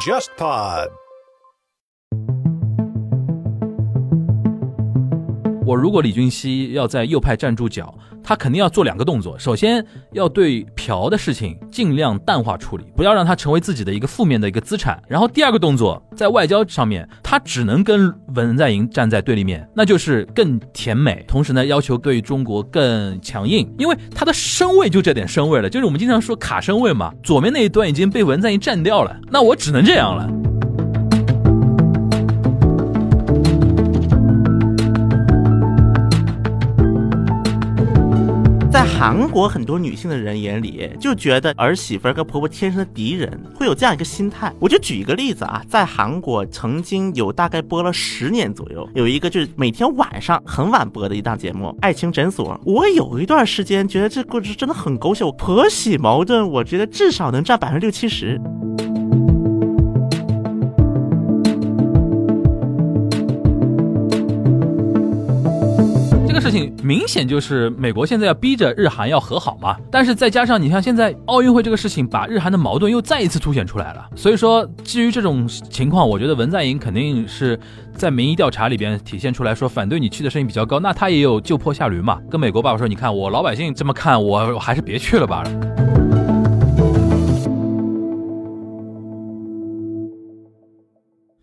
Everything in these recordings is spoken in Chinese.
JustPod。我如果李俊熙要在右派站住脚，他肯定要做两个动作。首先，要对嫖的事情尽量淡化处理，不要让他成为自己的一个负面的一个资产。然后，第二个动作，在外交上面，他只能跟文在寅站在对立面，那就是更甜美。同时呢，要求对中国更强硬，因为他的身位就这点身位了，就是我们经常说卡身位嘛。左面那一端已经被文在寅占掉了，那我只能这样了。在韩国很多女性的人眼里，就觉得儿媳妇儿跟婆婆天生的敌人，会有这样一个心态。我就举一个例子啊，在韩国曾经有大概播了十年左右，有一个就是每天晚上很晚播的一档节目《爱情诊所》。我有一段时间觉得这故事真的很狗血，婆媳矛盾，我觉得至少能占百分之六七十。事情明显就是美国现在要逼着日韩要和好嘛，但是再加上你像现在奥运会这个事情，把日韩的矛盾又再一次凸显出来了。所以说，基于这种情况，我觉得文在寅肯定是在民意调查里边体现出来说反对你去的声音比较高，那他也有就坡下驴嘛，跟美国爸爸说，你看我老百姓这么看，我还是别去了吧。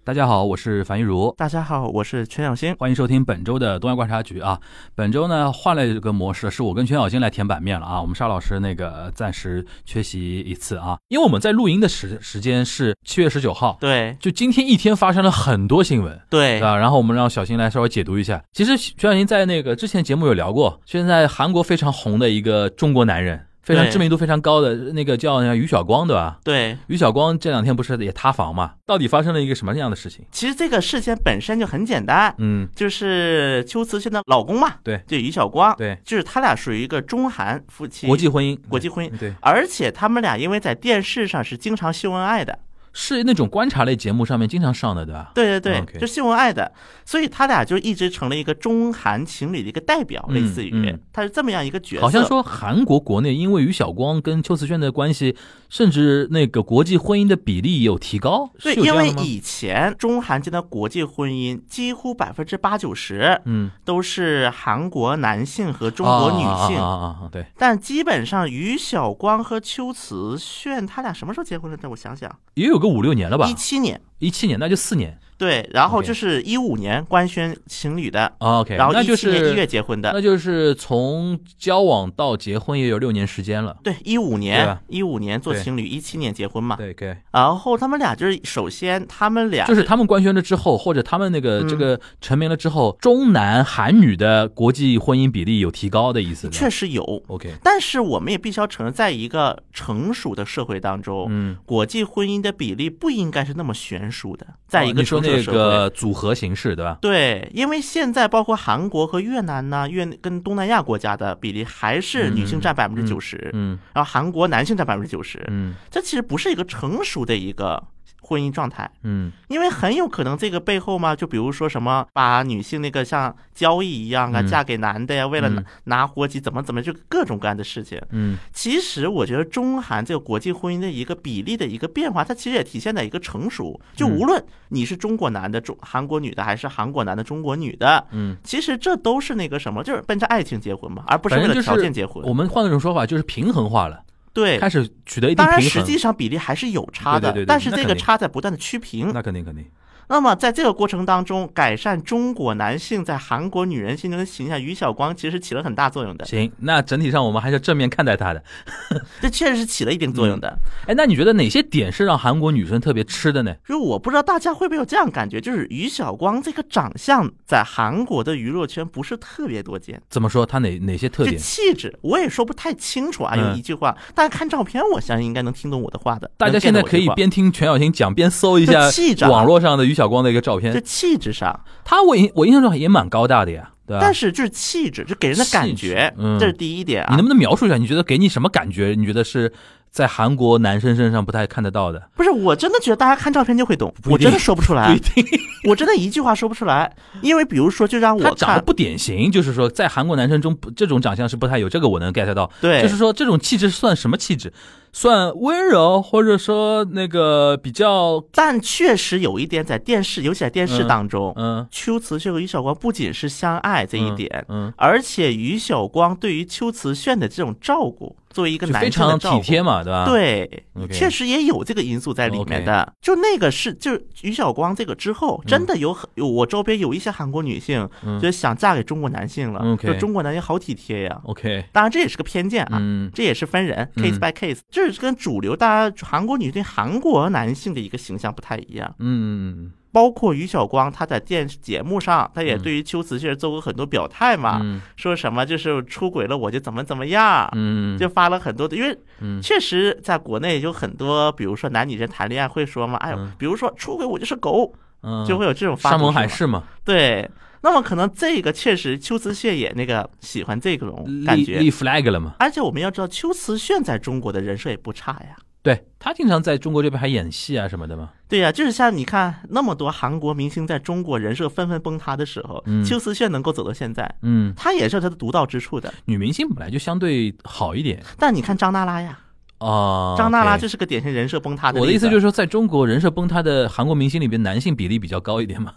大家好，我是樊一茹。大家好，我是全小新。欢迎收听本周的东亚观察局啊。本周呢换了一个模式，是我跟全小新来填版面了啊。我们沙老师那个暂时缺席一次啊，因为我们在录音的时时间是七月十九号，对，就今天一天发生了很多新闻，对啊。然后我们让小新来稍微解读一下。其实全小新在那个之前节目有聊过，现在韩国非常红的一个中国男人。非常知名度非常高的那个叫于晓光，对吧？对，于晓光这两天不是也塌房嘛？到底发生了一个什么样的事情？其实这个事件本身就很简单，嗯，就是秋瓷炫的老公嘛，对，就于晓光，对，就是他俩属于一个中韩夫妻，国际婚姻，国际婚姻，对，而且他们俩因为在电视上是经常秀恩爱的。是那种观察类节目上面经常上的，对吧？对对对，就新闻爱的，所以他俩就一直成了一个中韩情侣的一个代表，类似于他是这么样一个角色。好像说韩国国内因为于晓光跟邱瓷炫的关系，甚至那个国际婚姻的比例有提高。对，因为以前中韩间的国际婚姻几乎百分之八九十，嗯，都是韩国男性和中国女性啊啊对。但基本上于晓光和邱瓷炫他俩什么时候结婚的？让我想想，也有个。五六年了吧？一七年，一七年，那就四年。对，然后就是一五年官宣情侣的，OK，然后一七年一月结婚的，那就是从交往到结婚也有六年时间了。对，一五年，一五年做情侣，一七年结婚嘛。对，对。然后他们俩就是，首先他们俩就是他们官宣了之后，或者他们那个这个成名了之后，中男韩女的国际婚姻比例有提高的意思。确实有，OK。但是我们也必须要承认，在一个成熟的社会当中，嗯，国际婚姻的比例不应该是那么悬殊的。在一个说那个组合形式，对吧？对，因为现在包括韩国和越南呢，越跟东南亚国家的比例还是女性占百分之九十，嗯，然后韩国男性占百分之九十，嗯，这其实不是一个成熟的一个。婚姻状态，嗯，因为很有可能这个背后嘛，就比如说什么，把女性那个像交易一样啊，嫁给男的呀，为了拿国籍怎么怎么，就各种各样的事情，嗯，其实我觉得中韩这个国际婚姻的一个比例的一个变化，它其实也体现在一个成熟，就无论你是中国男的中韩国女的，还是韩国男的中国女的，嗯，其实这都是那个什么，就是奔着爱情结婚嘛，而不是为了条件结婚。我们换一种说法，就是平衡化了。对，开始取得一定平衡。当然，实际上比例还是有差的，但是这个差在不断的趋平。那肯定，肯定。那么，在这个过程当中，改善中国男性在韩国女人心中的形象，于晓光其实起了很大作用的。行，那整体上我们还是正面看待他的，这确实是起了一定作用的。哎，那你觉得哪些点是让韩国女生特别吃的呢？就我不知道大家会不会有这样感觉，就是于晓光这个长相在韩国的娱乐圈不是特别多见。怎么说？他哪哪些特点？气质，我也说不太清楚啊。有一句话，大家看照片，我相信应该能听懂我的话的。大家现在可以边听全小新讲，边搜一下网络上的于晓光的一个照片。气质上，他我印我印象中也蛮高大的呀，对吧？但是就是气质，就给人的感觉，这是第一点啊。你能不能描述一下？你觉得给你什么感觉？你觉得是在韩国男生身上不太看得到的？不是，我真的觉得大家看照片就会懂，我真的说不出来，我真的一句话说不出来。因为比如说，就让我长得不典型，就是说在韩国男生中，这种长相是不太有。这个我能 get 到。对，就是说这种气质算什么气质？算温柔，或者说那个比较但确实有一点在电视，尤其在电视当中，嗯秋瓷炫和于晓光不仅是相爱这一点，嗯，而且于晓光对于秋瓷炫的这种照顾，作为一个男就非常生的照顾，体贴嘛，对吧？，对确实也有这个因素在里面的。就那个是，就于晓光这个之后，真的有很有我周边有一些韩国女性，嗯。就想嫁给中国男性了就中国男性好体贴呀。，OK，当然这也是个偏见啊。嗯。这也是分人嗯，case by case，这是跟主流大家韩国女对韩国男性的一个形象不太一样。嗯。包括于晓光，他在电视节目上，他也嗯对于秋瓷确实做过很多表态嘛，嗯。说什么就是出轨了我就怎么怎么样，嗯，就发了很多的，因为嗯。确实在国内有很多，比如说男女生谈恋爱会说嘛，哎呦嗯，比如说出轨我就是狗，嗯。就会有这种发山盟海誓嘛，对。那么可能这个确实秋瓷炫也那个喜欢这种感觉立立，flag 了嘛。而且我们要知道秋瓷炫在中国的人设也不差呀。对他经常在中国这边还演戏啊什么的嘛。对呀、就是像你看那么多韩国明星在中国人设纷纷崩塌的时候，嗯秋瓷炫能够走到现在，嗯，他也是有他的独到之处的。女明星本来就相对好一点但你看张娜拉呀，啊。张娜拉就是个典型人设崩塌的。我的意思就是是说，在中国人设崩塌的韩国明星里边，男性比例比较高一点嘛。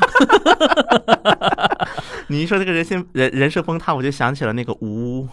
你一说这个人性人人设崩塌，我就想起了那个吴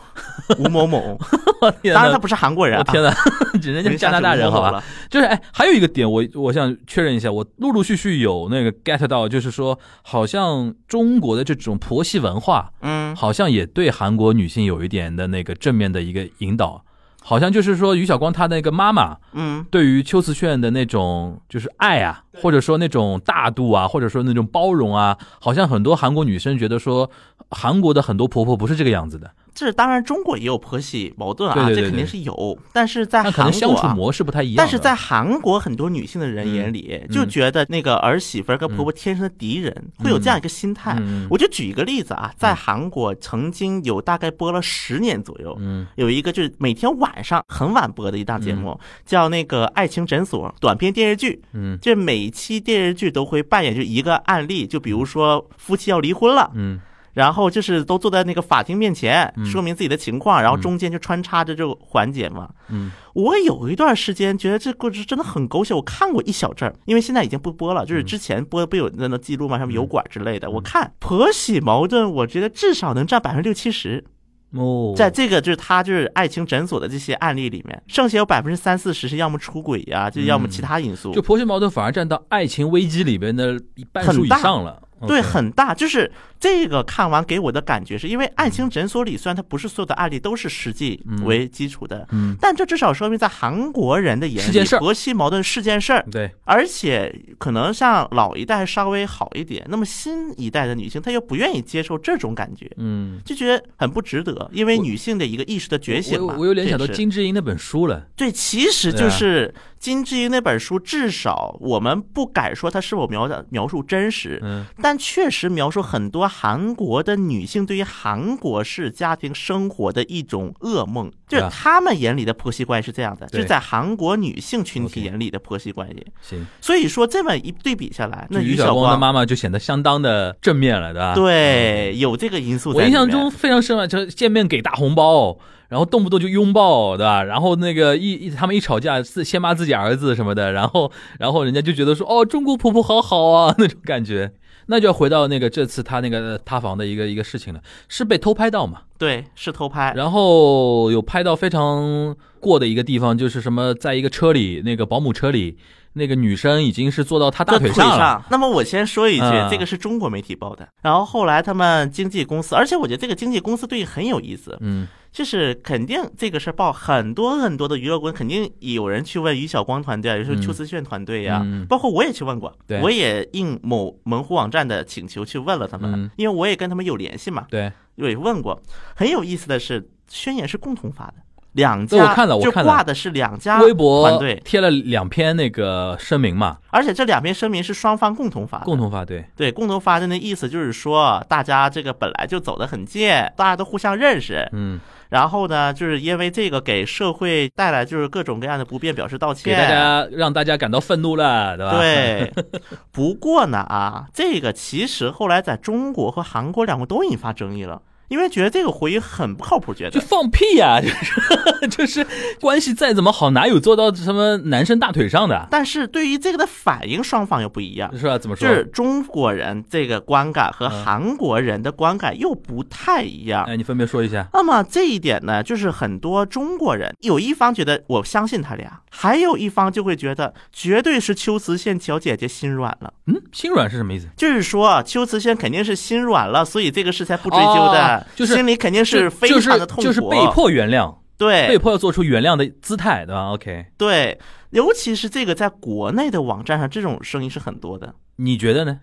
吴某某，天当然他不是韩国人、啊，我天哪，人家是加拿大人好吧？吧？就是哎，还有一个点，我我想确认一下，我陆陆续续有那个 get 到，就是说，好像中国的这种婆媳文化，嗯，好像也对韩国女性有一点的那个正面的一个引导。好像就是说，于晓光他那个妈妈嗯，对于秋瓷炫的那种就是爱啊，或者说那种大度啊，或者说那种包容啊，好像很多韩国女生觉得说，韩国的很多婆婆不是这个样子的，这当然中国也有婆媳矛盾啊，对对对这肯定是有，但是在韩国、能相处啊。模式不太一样。但是在韩国很多女性的人眼里，嗯就觉得那个儿媳妇儿跟婆婆天生的敌人，会有这样一个心态。嗯我就举一个例子啊，在韩国曾经有大概播了十年左右，嗯有一个就是每天晚上很晚播的一档节目，叫那个《爱情诊所》短篇电视剧。嗯这每期电视剧都会扮演就一个案例，就比如说夫妻要离婚了，嗯然后就是都坐在那个法庭面前嗯说明自己的情况，然后中间就穿插着这个环节嘛。嗯我有一段时间觉得这故事真的很狗血，我看过一小阵儿，因为现在已经不播了，就是之前播不有那个记录嘛，什么油管之类的。我看婆媳矛盾，我觉得至少能占百分之六七十，哦，在这个就是他就是爱情诊所的这些案例里面，剩下有百分之三四十是要么出轨呀、就要么其他因素。就婆媳矛盾反而占到爱情危机里边的一半数以上了。对，很大。就是这个看完给我的感觉是，因为爱情诊所里虽然它不是所有的案例都是实际为基础的，嗯，但这至少说明在韩国人的眼里，婆媳矛盾是件事儿。对，而且可能像老一代稍微好一点，那么新一代的女性她又不愿意接受这种感觉，嗯，就觉得很不值得，因为女性的一个意识的觉醒嘛。我我有联想到金智英那本书了。对，其实就是金智英那本书，至少我们不敢说它是否描描述真实，嗯但确实描述很多韩国的女性对于韩国式家庭生活的一种噩梦，就是对啊她们眼里的婆媳关系是这样的，就是在韩国女性群体眼里的婆媳关系。行，所以说这么一对比下来，那于晓光的妈妈就显得相当的正面了，对吧？对有这个因素我印象中非常深啊，就见面给大红包，然后动不动就拥抱，对吧？然后那个一一他们一吵架，自先骂自己儿子什么的，然后然后人家就觉得说，哦，中国婆婆好好啊 那种感觉。那就要回到那个这次他那个塌房的一个一个事情了，是被偷拍到嘛？对是偷拍，然后有拍到非常过的一个地方，就是什么，在一个车里，那个保姆车里，那个女生已经是坐到他大腿在上了。那么我先说一句，嗯这个是中国媒体报的。然后后来他们经纪公司，而且我觉得这个经纪公司对很有意思，嗯就是肯定这个事儿报很多很多的娱乐公司，肯定有人去问于晓光团队啊，有时候嗯。邱思炫团队呀、嗯。包括我也去问过，我也应某门户网站的请求去问了他们，嗯。因为我也跟他们有联系嘛，对，我也问过。很有意思的是，宣言是共同发的，两家我看了我看了就挂的是两家微博团队，贴了两篇那个声明嘛，而且这两篇声明是双方共同发的，共同发对，对，共同发的那意思就是说，大家这个本来就走得很近，大家都互相认识，嗯，然后呢，就是因为这个给社会带来就是各种各样的不便，表示道歉给歉。大家让大家感到愤怒了，对吧？，对，不过呢啊，这个其实后来在中国和韩国两国都引发争议了。因为觉得这个回应很不靠谱，觉得就。放屁呀、就是就是关系再怎么好，哪有坐到什么男生大腿上的，但是对于这个的反应，双方又不一样。是吧？怎么说？就是中国人这个观感和嗯韩国人的观感又不太一样。哎，你分别说一下。那么这一点呢，就是很多中国人有一方觉得我相信他俩，还有一方就会觉得绝对是秋瓷炫小姐姐心软了。嗯，心软是什么意思？就是说，秋瓷炫肯定是心软了，所以这个事才不追究的，哦就是心里肯定是非常的痛苦，就是被迫原谅，对被迫要做出原谅的姿态，对吧？OK，对，尤其是这个在国内的网站上，这种声音是很多的。你觉得呢？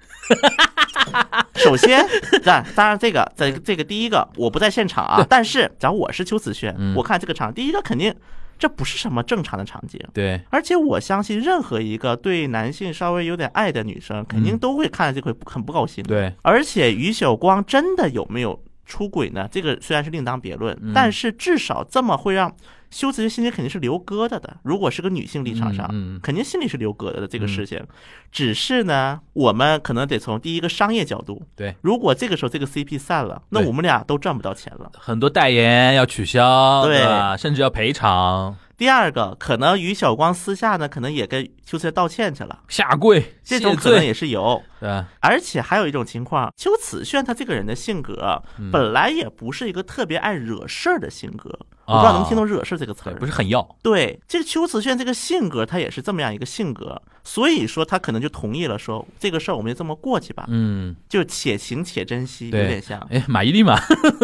首先，当当然这个在这个第一个我不在现场啊，但是假如我是邱子轩，嗯我看这个场，第一个肯定这不是什么正常的场景。对，而且我相信，任何一个对男性稍微有点爱的女生，肯定嗯都会看这回很不高兴。对，而且于晓光真的有没有出轨呢？这个虽然是另当别论，嗯但是至少这么会让修辞心里肯定是留疙瘩的。如果是个女性立场上，嗯嗯肯定心里是留疙瘩的这个事情。只是呢，我们可能得从第一个商业角度，对，如果这个时候这个 CP 散了，那我们俩都赚不到钱了。很多代言要取消，对对吧？甚至要赔偿、第二个，可能于晓光私下呢，可能也跟秋瓷道歉去了，下跪、这种可能，也是有。对？而且还有一种情况，秋瓷炫他这个人的性格嗯。本来也不是一个特别爱惹事儿的性格，我不知道能听懂“惹事”这个词对，儿。不是很要，对，这个秋瓷炫这个性格，他也是这么样一个性格，所以说他可能就同意了说，这个事儿我们就这么过去吧，嗯，就且行且珍惜，有点像，哎，马伊琍嘛，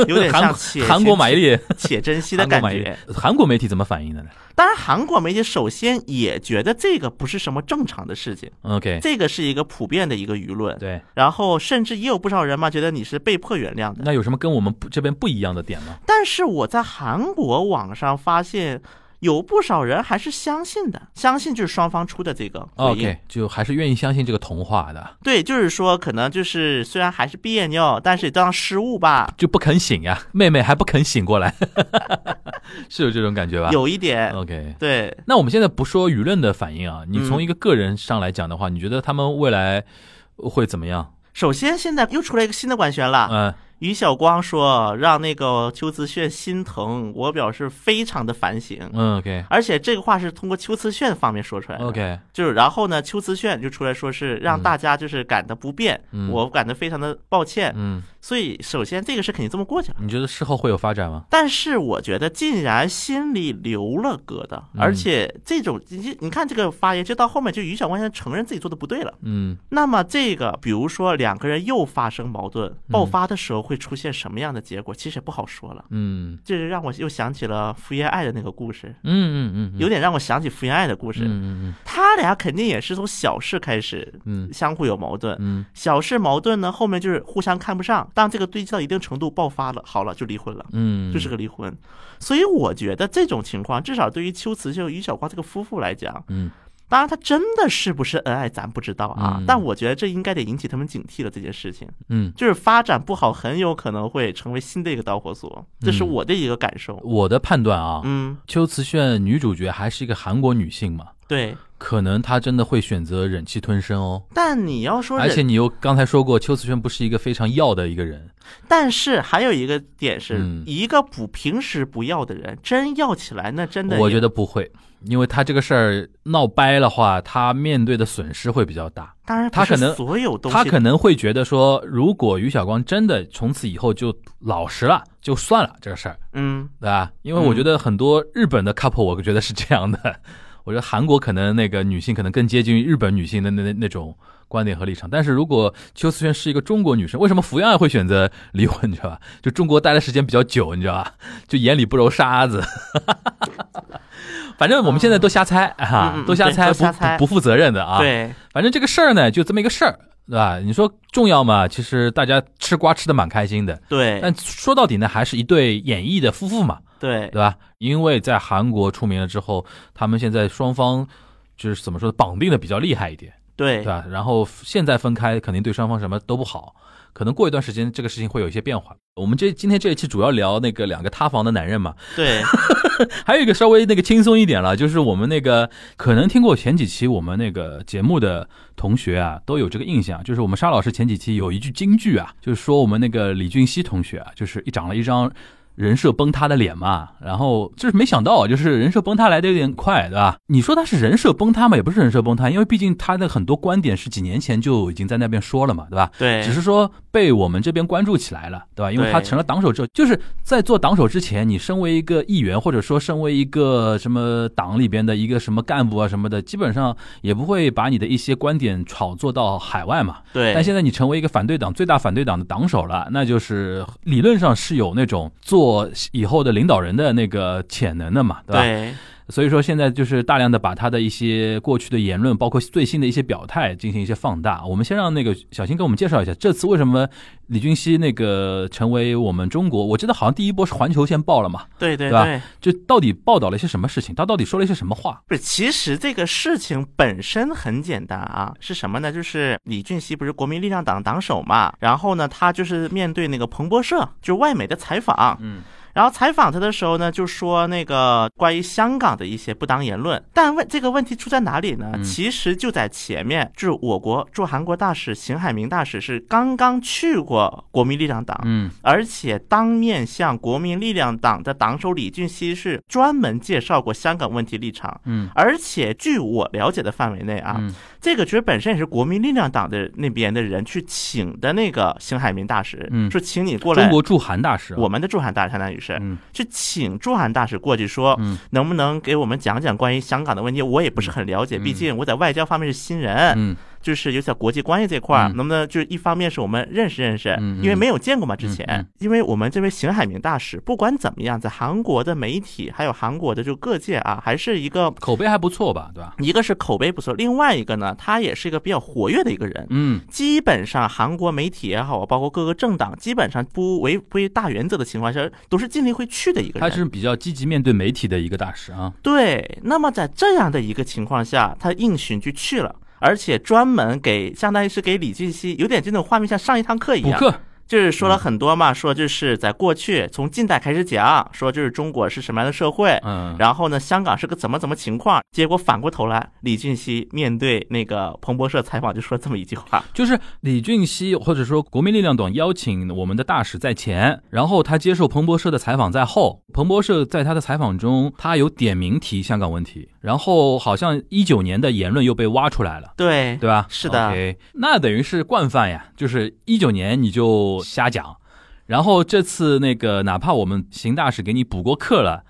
有点像 且韩国马伊琍琍且珍惜的感觉。琍，韩国媒体怎么反应的呢当然，韩国媒体首先也觉得这个不是什么正常的事情，？OK，这个是一个普遍的一个舆论。对，然后甚至也有不少人嘛，觉得你是被迫原谅的。那有什么跟我们不这边不一样的点吗？但是我在韩国网上发现，有不少人还是相信的，相信就是双方出的这个。OK，就还是愿意相信这个童话的，对，就是说可能就是虽然还是别扭，但是也当失误吧，就不肯醒呀，妹妹还不肯醒过来，是有这种感觉吧？有一点。OK。对，那我们现在不说舆论的反应啊，你从嗯一个个人上来讲的话，你觉得他们未来会怎么样？首先现在又出来一个新的官宣了，嗯，于晓光说让那个邱子炫心疼，我表示非常的反省。嗯，OK 而且这个话是通过邱慈炫方面说出来的。OK，就是然后呢，邱慈炫就出来说是让大家就是感到不便，嗯我感到非常的抱歉。嗯，所以首先这个事肯定这么过去了。你觉得事后会有发展吗？但是我觉得，既然心里留了疙瘩，嗯而且这种你你看这个发言，就到后面就于小光现在承认自己做的不对了。嗯那么这个，比如说两个人又发生矛盾，爆发的时候会出现什么样的结果，其实也不好说了。嗯这是让我又想起了福原爱的那个故事，嗯嗯嗯，有点让我想起福原爱的故事。嗯嗯嗯他俩肯定也是从小事开始嗯相互有矛盾，嗯小事矛盾呢，后面就是互相看不上，当这个堆积到一定程度爆发了，好了就离婚了。嗯，就是个离婚，所以我觉得这种情况，至少对于秋瓷秀、于小光这个夫妇来讲，嗯当然他真的是不是恩爱，咱不知道啊。嗯但我觉得这应该得引起他们警惕了。这件事情嗯，就是发展不好，很有可能会成为新的一个导火索，这是嗯我的一个感受。我的判断啊，嗯，秋瓷炫女主角还是一个韩国女性嘛，对。可能他真的会选择忍气吞声哦。但你要说，而且你又刚才说过，邱瓷炫不是一个非常要的一个人，但是还有一个点是，嗯一个不平时不要的人，真要起来，那真的我觉得不会，因为他这个事儿闹掰的话，他面对的损失会比较大。当然他可能所有东西，他可能会觉得说，如果于晓光真的从此以后就老实了，就算了这个事儿，嗯对吧？因为我觉得很多日本的 couple，我觉得是这样的。我觉得韩国可能那个女性可能更接近于日本女性的那那那种观点和立场。但是如果邱思璇是一个中国女生，为什么福原爱会选择离婚？你知道吧？就中国待的时间比较久，你知道吧？就眼里不揉沙子。反正我们现在都瞎猜啊，都瞎猜，不不不负责任的啊。，对，反正这个事儿呢，就这么一个事儿，对吧？你说重要嘛？其实大家吃瓜吃的蛮开心的，对但说到底呢，还是一对演艺的夫妇嘛。对对吧？因为在韩国出名了之后，他们现在双方就是怎么说，绑定的比较厉害一点，对对吧？然后现在分开，肯定对双方什么都不好，可能过一段时间这个事情会有一些变化。我们这今天这一期主要聊那个两个塌房的男人嘛，对，还有一个稍微那个轻松一点了，就是我们那个可能听过前几期我们那个节目的同学啊，都有这个印象，就是我们沙老师前几期有一句金句啊，就是说我们那个李俊熙同学啊，就是一长了一张。人设崩塌的脸嘛，然后就是没想到，就是人设崩塌来的有点快，对吧？你说他是人设崩塌嘛，也不是人设崩塌，因为毕竟他的很多观点是几年前就已经在那边说了嘛，对吧？对，只是说被我们这边关注起来了，对吧？因为他成了党首之后，就是在做党首之前，你身为一个议员，或者说身为一个什么党里边的一个什么干部啊什么的，基本上也不会把你的一些观点炒作到海外嘛。对。但现在你成为一个反对党最大反对党的党首了，那就是理论上是有那种做。我以后的领导人的那个潜能的嘛，对吧？所以说现在就是大量的把他的一些过去的言论，包括最新的一些表态进行一些放大。我们先让那个小新给我们介绍一下，这次为什么李俊熙那个成为我们中国？我记得好像第一波是环球先报了嘛，对对对吧？就到底报道了一些什么事情？他到底说了一些什么话？不是，其实这个事情本身很简单啊，是什么呢？就是李俊熙不是国民力量党党首嘛，然后呢，他就是面对那个彭博社，就是外媒的采访，嗯。然后采访他的时候呢，就说那个关于香港的一些不当言论。但问这个问题出在哪里呢？其实就在前面，就是我国驻韩国大使邢海明大使是刚刚去过国民力量党，嗯，而且当面向国民力量党的党首李俊熙是专门介绍过香港问题立场，嗯，而且据我了解的范围内啊。这个其实本身也是国民力量党的那边的人去请的那个邢海明大使，嗯，说请你过来。中国驻韩大使，我们的驻韩大使相当于是，嗯，去请驻韩大使过去说，嗯，能不能给我们讲讲关于香港的问题？我也不是很了解，毕竟我在外交方面是新人，嗯。就是有些国际关系这块儿，能不能就是一方面是我们认识认识，因为没有见过嘛之前，因为我们这位邢海明大使不管怎么样，在韩国的媒体还有韩国的就各界啊，还是一个口碑还不错吧，对吧？一个是口碑不错，另外一个呢，他也是一个比较活跃的一个人，嗯，基本上韩国媒体也好，包括各个政党，基本上不违背大原则的情况下，都是尽力会去的一个人。他是比较积极面对媒体的一个大使啊。对，那么在这样的一个情况下，他应询就去了。而且专门给，相当于是给李俊熙，有点这种画面，像上一堂课一样。补课。就是说了很多嘛，说就是在过去从近代开始讲，说就是中国是什么样的社会，嗯，然后呢，香港是个怎么怎么情况，结果反过头来，李俊熙面对那个彭博社采访就说这么一句话，就是李俊熙或者说国民力量党邀请我们的大使在前，然后他接受彭博社的采访在后，彭博社在他的采访中，他有点名提香港问题，然后好像一九年的言论又被挖出来了，对对吧？是的，那等于是惯犯呀，就是一九年你就。瞎讲，然后这次那个哪怕我们邢大使给你补过课了，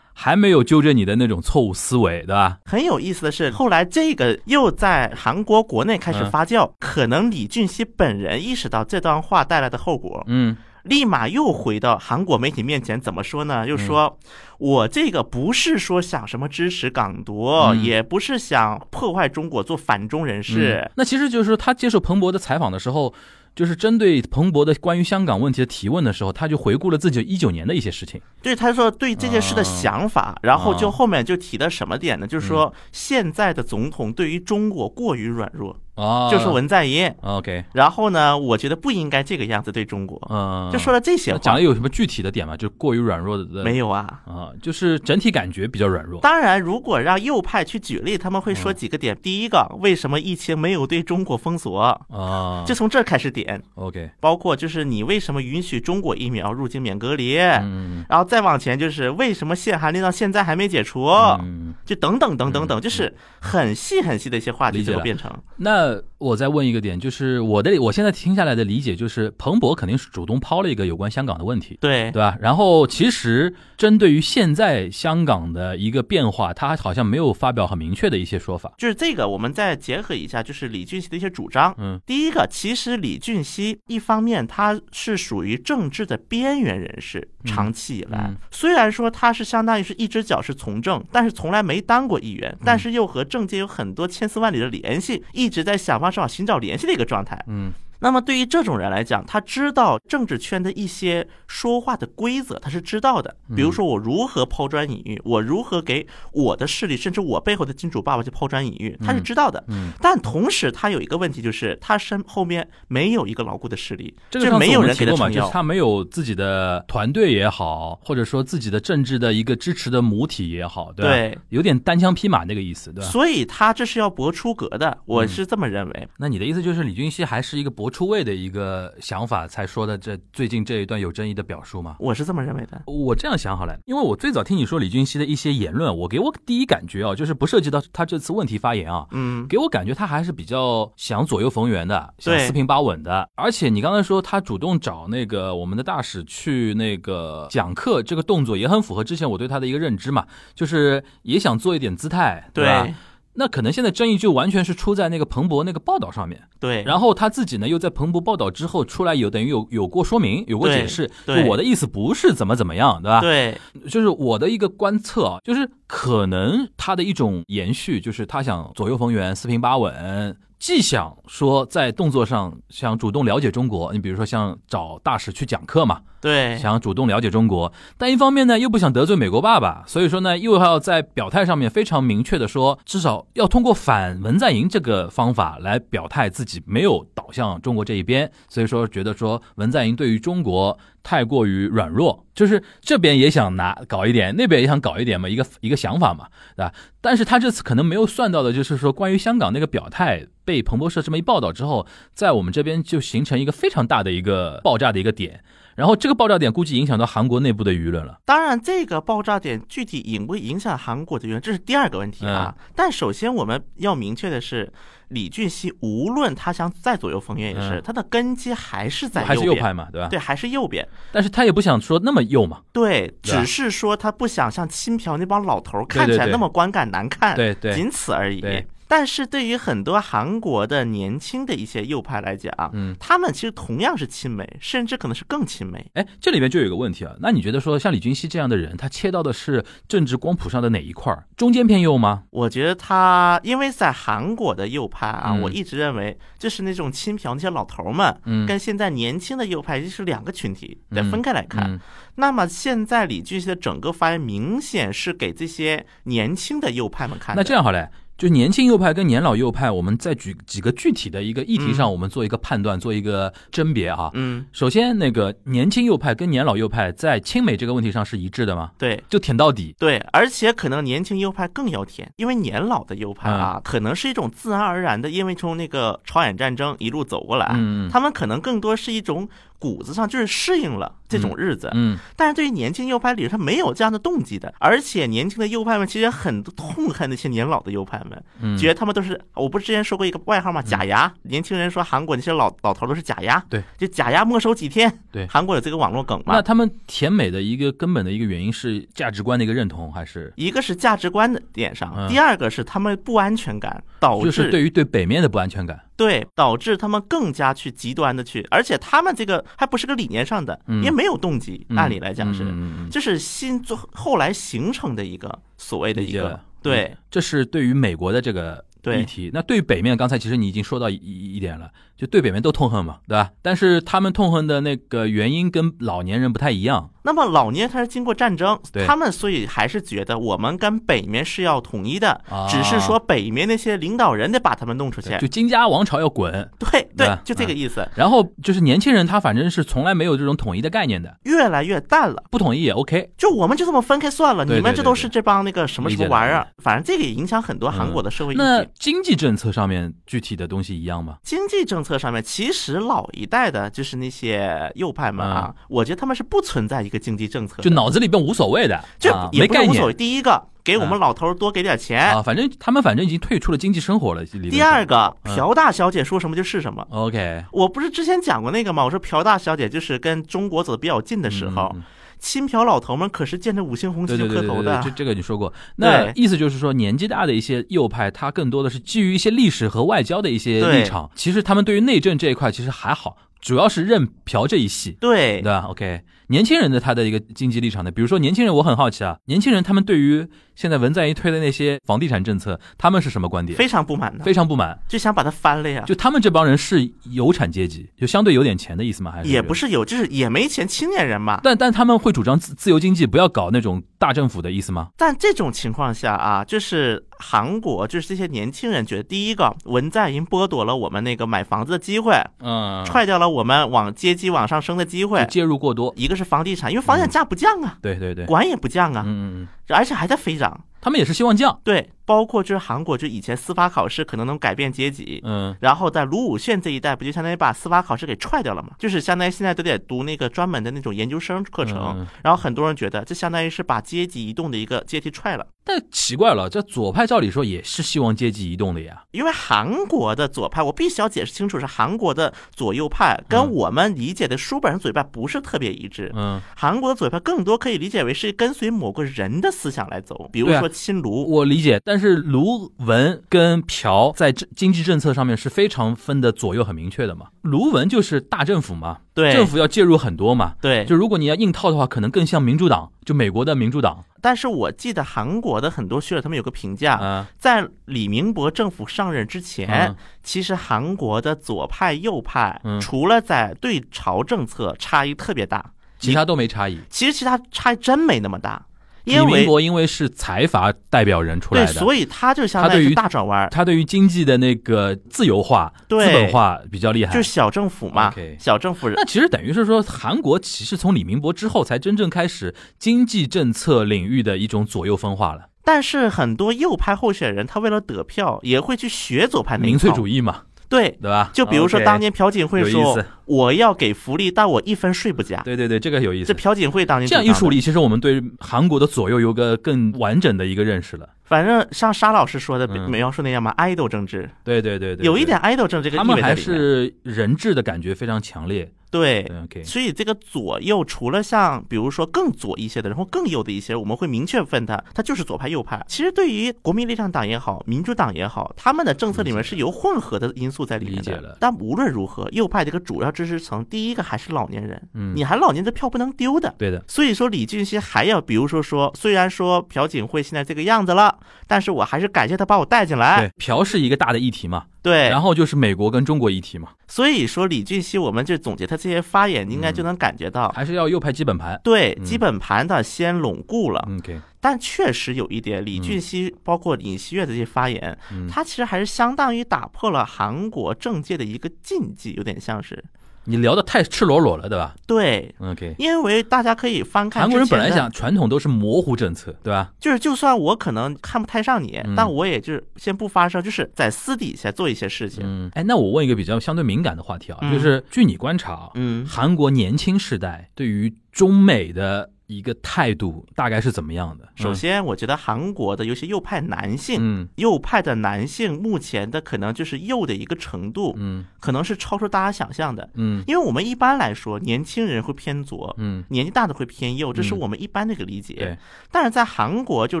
还没有纠正你的那种错误思维，对吧？很有意思的是，后来这个又在韩国国内开始发酵，可能李俊熙本人意识到这段话带来的后果，嗯，立马又回到韩国媒体面前，怎么说呢？又说我这个不是说想什么支持港独，也不是想破坏中国做反中人士。那其实就是说，他接受彭博的采访的时候。就是针对彭博的关于香港问题的提问的时候，他就回顾了自己一九年的一些事情。对，他说对这件事的想法，然后就后面就提的什么点呢？就是说现在的总统对于中国过于软弱。啊，就是文在寅，OK。然后呢，我觉得不应该这个样子对中国，嗯，就说了这些话。讲的有什么具体的点吗？就过于软弱的？没有啊，啊，就是整体感觉比较软弱。当然，如果让右派去举例，他们会说几个点。第一个，为什么疫情没有对中国封锁？啊，就从这开始点，OK。包括就是你为什么允许中国疫苗入境免隔离？嗯，然后再往前就是为什么限韩令到现在还没解除？嗯，就等等等等等，就是很细很细的一些话题，最后变成。那我再问。一个点就是我的，我现在听下来的理解就是，彭博肯定是主动抛了一个有关香港的问题，对对吧？然后其实针对于现在香港的一个变化，他好像没有发表很明确的一些说法。就是这个，我们再结合一下，就是李俊熙的一些主张。嗯，第一个，其实李俊熙一方面他是属于政治的边缘人士，长期以来，虽然说他是相当于是一只脚是从政，但是从来没当过议员，但是又和政界有很多千丝万缕的联系，一直在想方设法寻找。联系的一个状态，嗯，那么对于这种人来讲，他知道政治圈的一些说话的规则，他是知道的。比如说我如何抛砖引玉，我如何给我的势力，甚至我背后的金主爸爸去抛砖引玉，他是知道的。嗯，但同时他有一个问题，就是他身后面没有一个牢固的势力，这个没有人提过嘛，就是给他撑腰。他没有自己的团队也好，或者说自己的政治的一个支持的母体也好，对吧？对，有点单枪匹马那个意思，对吧？所以他这是要搏出格的，我是这么认为。那你的意思就是李俊熙还是一个搏出位的一个想法才说的这最近这一段有争议的表述吗？我是这么认为的。我这样想好了，因为我最早听你说李俊熙的一些言论，我给我第一感觉啊，就是不涉及到他这次问题发言啊，嗯，给我感觉他还是比较想左右逢源的，想对四平八稳的。而且你刚才说他主动找那个我们的大使去那个讲课，这个动作也很符合之前我对他的一个认知嘛，就是也想做一点姿态，对吧？对那可能现在争议就完全是出在那个彭博那个报道上面，对，然后他自己呢又在彭博报道之后出来有等于有有过说明，有过解释，就对我的意思不是怎么怎么样，对吧？对。就是我的一个观测啊，就是可能他的一种延续，就是他想左右逢源、四平八稳，既想说在动作上想主动了解中国，你比如说像找大使去讲课嘛，对。想主动了解中国，但一方面呢又不想得罪美国爸爸，所以说呢又要在表态上面非常明确的说，至少要通过反文在寅这个方法来表态自己没有倒向中国这一边，所以说觉得说文在寅对于中国太过于软弱，就是这边也想拿搞一点，那边也想搞一点嘛，一个一个想法嘛，对吧？但是他这次可能没有算到的就是说关于香港那个表态被彭博社这么一报道之后，在我们这边就形成一个非常大的一个爆炸的一个点。然后这个爆炸点估计影响到韩国内部的舆论了。当然，这个爆炸点具体影不影响韩国的舆论，这是第二个问题啊。嗯但首先我们要明确的是，李俊熙无论他想再左右逢源，也是、嗯他的根基还是在还是右边，嘛，对吧？对，还是右边。但是他也不想说那么右嘛，对，只是说他不想像清朴那帮老头看起来那么观感难看，对对仅此而已对。但是对于很多韩国的年轻的一些右派来讲，嗯，他们其实同样是亲美，甚至可能是更亲美。哎，这里面就有一个问题啊。那你觉得说像李俊熙这样的人，他切到的是政治光谱上的哪一块儿？中间偏右吗？我觉得他，因为在韩国的右派啊，嗯我一直认为就是那种亲朴那些老头儿们，嗯跟现在年轻的右派就是两个群体，得嗯分开来看。嗯那么现在李俊熙的整个发言明显是给这些年轻的右派们看的。那这样好嘞，就年轻右派跟年老右派，我们再举几个具体的一个议题上，我们做一个判断，做一个甄别啊。嗯，首先，那个年轻右派跟年老右派在亲美这个问题上是一致的吗？对。就舔到底。对，而且可能年轻右派更要舔，因为年老的右派嗯啊，可能是一种自然而然的，因为从那个朝鲜战争一路走过来，嗯嗯他们可能更多是一种骨子上就是适应了这种日子。嗯，但是对于年轻右派里，他没有这样的动机的，而且年轻的右派们其实很痛恨那些年老的右派们，嗯觉得他们都是，我不是之前说过一个外号吗？假牙。年轻人说韩国那些老老头都是假牙，对，就假牙没收几天。对韩国有这个网络梗嘛？那他们甜美的一个根本的一个原因是价值观的一个认同，还是一个是价值观的点上，嗯第二个是他们不安全感导致就是对于对北面的不安全感？对，导致他们更加去极端的去，而且他们这个还不是个理念上的，嗯也没有动机，嗯按理来讲是，嗯嗯嗯这是新做后来形成的一个所谓的一个对这是对于美国的这个对议题。那对于北面，刚才其实你已经说到一一一点了，就对北面都痛恨嘛，对吧？但是他们痛恨的那个原因跟老年人不太一样。那么老年他是经过战争，他们所以还是觉得我们跟北面是要统一的，啊只是说北面那些领导人得把他们弄出去。就金家王朝要滚，对对就这个意思，然后就是年轻人他反正是从来没有这种统一的概念的，越来越淡了。不统一也 OK。就我们就这么分开算了，对你们这都是这帮那个什么什么玩意儿，反正这个也影响很多韩国的社会议那。经济政策上面具体的东西一样吗？经济政策上面，其实老一代的，就是那些右派们啊，我觉得他们是不存在一个经济政策，就脑子里边无所谓的，就啊也没概念不是无所谓。第一个，给我们老头儿多给点钱；啊，反正他们反正已经退出了经济生活了。第二个，嗯朴大小姐说什么就是什么。，OK，我不是之前讲过那个吗？我说朴大小姐就是跟中国走的比较近的时候，嗯嗯亲朴老头们可是见着五星红旗就磕头的。这这个你说过。那意思就是说，年纪大的一些右派，他更多的是基于一些历史和外交的一些立场。其实他们对于内政这一块其实还好，主要是认朴这一系，对对吧？OK，年轻人的他的一个经济立场呢？比如说年轻人，我很好奇啊，年轻人他们对于现在文在寅推的那些房地产政策，他们是什么观点？非常不满的，非常不满，就想把它翻了呀。就他们这帮人是有产阶级，就相对有点钱的意思吗？还是也不是有，就是也没钱，青年人嘛。但但他们会主张自自由经济，不要搞那种大政府的意思吗？但这种情况下啊，就是韩国，就是这些年轻人觉得，第一个文在寅剥夺了我们那个买房子的机会，嗯，踹掉了我们往阶级往上升的机会，介入过多。一个是房地产，因为房地产价不降啊，对对对，管也不降啊，嗯嗯嗯，而且还在飞涨。长他们也是希望降，对，包括就是韩国，就以前司法考试可能能改变阶级，嗯，然后在卢武铉这一代，不就相当于把司法考试给踹掉了嘛？就是相当于现在都得读那个专门的那种研究生课程，嗯然后很多人觉得这相当于是把阶级移动的一个阶梯踹了。但奇怪了，这左派照理说也是希望阶级移动的呀。因为韩国的左派，我必须要解释清楚，是韩国的左右派跟嗯我们理解的书本上左派不是特别一致。嗯，韩国的左派更多可以理解为是跟随某个人的思想来走，比如对啊说亲卢。我理解，但是卢文跟朴在政经济政策上面是非常分的左右很明确的嘛。卢文就是大政府嘛，对政府要介入很多嘛。对，就如果你要硬套的话，可能更像民主党，就美国的民主党。但是我记得韩国的很多学者他们有个评价，嗯在李明博政府上任之前，嗯其实韩国的左派、右派，嗯除了在对朝政策差异特别大，其他都没差异。其实其他差异真没那么大，李因为明博因为是财阀代表人出来对，的，所以他就相当于大转弯儿，他对于经济的那个自由化、资本化比较厉害。就是小政府嘛 OK 小政府人。那其实等于是说，韩国其实从李明博之后，才真正开始经济政策领域的一种左右分化了。但是很多右派候选人，他为了得票，也会去学左派民粹主义嘛，对。对吧？就比如说当年朴槿惠说，我要给福利，但我一分税不加。对对对，这个有意思。这朴槿惠当年这样一梳理，其实我们对韩国的左右有个更完整的一个认识了。反正像沙老师说的，嗯描述那样嘛，idol 政治，对对对对，有一点 idol 政治这个他们还意味在里面。是人质的感觉非常强烈。对，OK，所以这个左右，除了像比如说更左一些的然后更右的一些，我们会明确分它，它就是左派右派。其实对于国民力量党也好，民主党也好，他们的政策里面是有混合的因素在里面理解了的。但无论如何，右派这个主要支持层，第一个还是老年人，嗯你还老年的票不能丢的。对的，所以说，李俊熙还要，比如说说，虽然说朴槿惠现在这个样子了，但是我还是感谢他把我带进来。对，朴是一个大的议题嘛，对，然后就是美国跟中国议题嘛，所以说李俊熙，我们就总结他这些发言，应该就能感觉到，还是要右派基本盘。对嗯。基本盘的先巩固了。OK，但确实有一点，李俊熙包括尹锡悦的这些发言，嗯。他其实还是相当于打破了韩国政界的一个禁忌，有点像是你聊的太赤裸裸了，对吧对。？OK，因为大家可以翻看韩国人本来想传统都是模糊政策，对吧？就是就算我可能看不太上你，嗯但我也就是先不发声，就是在私底下做一些事情。嗯，哎，那我问一个比较相对敏感的话题啊，嗯就是据你观察啊，嗯，韩国年轻时代对于中美的一个态度大概是怎么样的？首先，我觉得韩国的尤其右派男性，嗯。右派的男性目前的可能就是右的一个程度，嗯。可能是超出大家想象的。嗯。因为我们一般来说，年轻人会偏左，嗯。年纪大的会偏右，这是嗯。我们一般的一个理解。对，但是在韩国就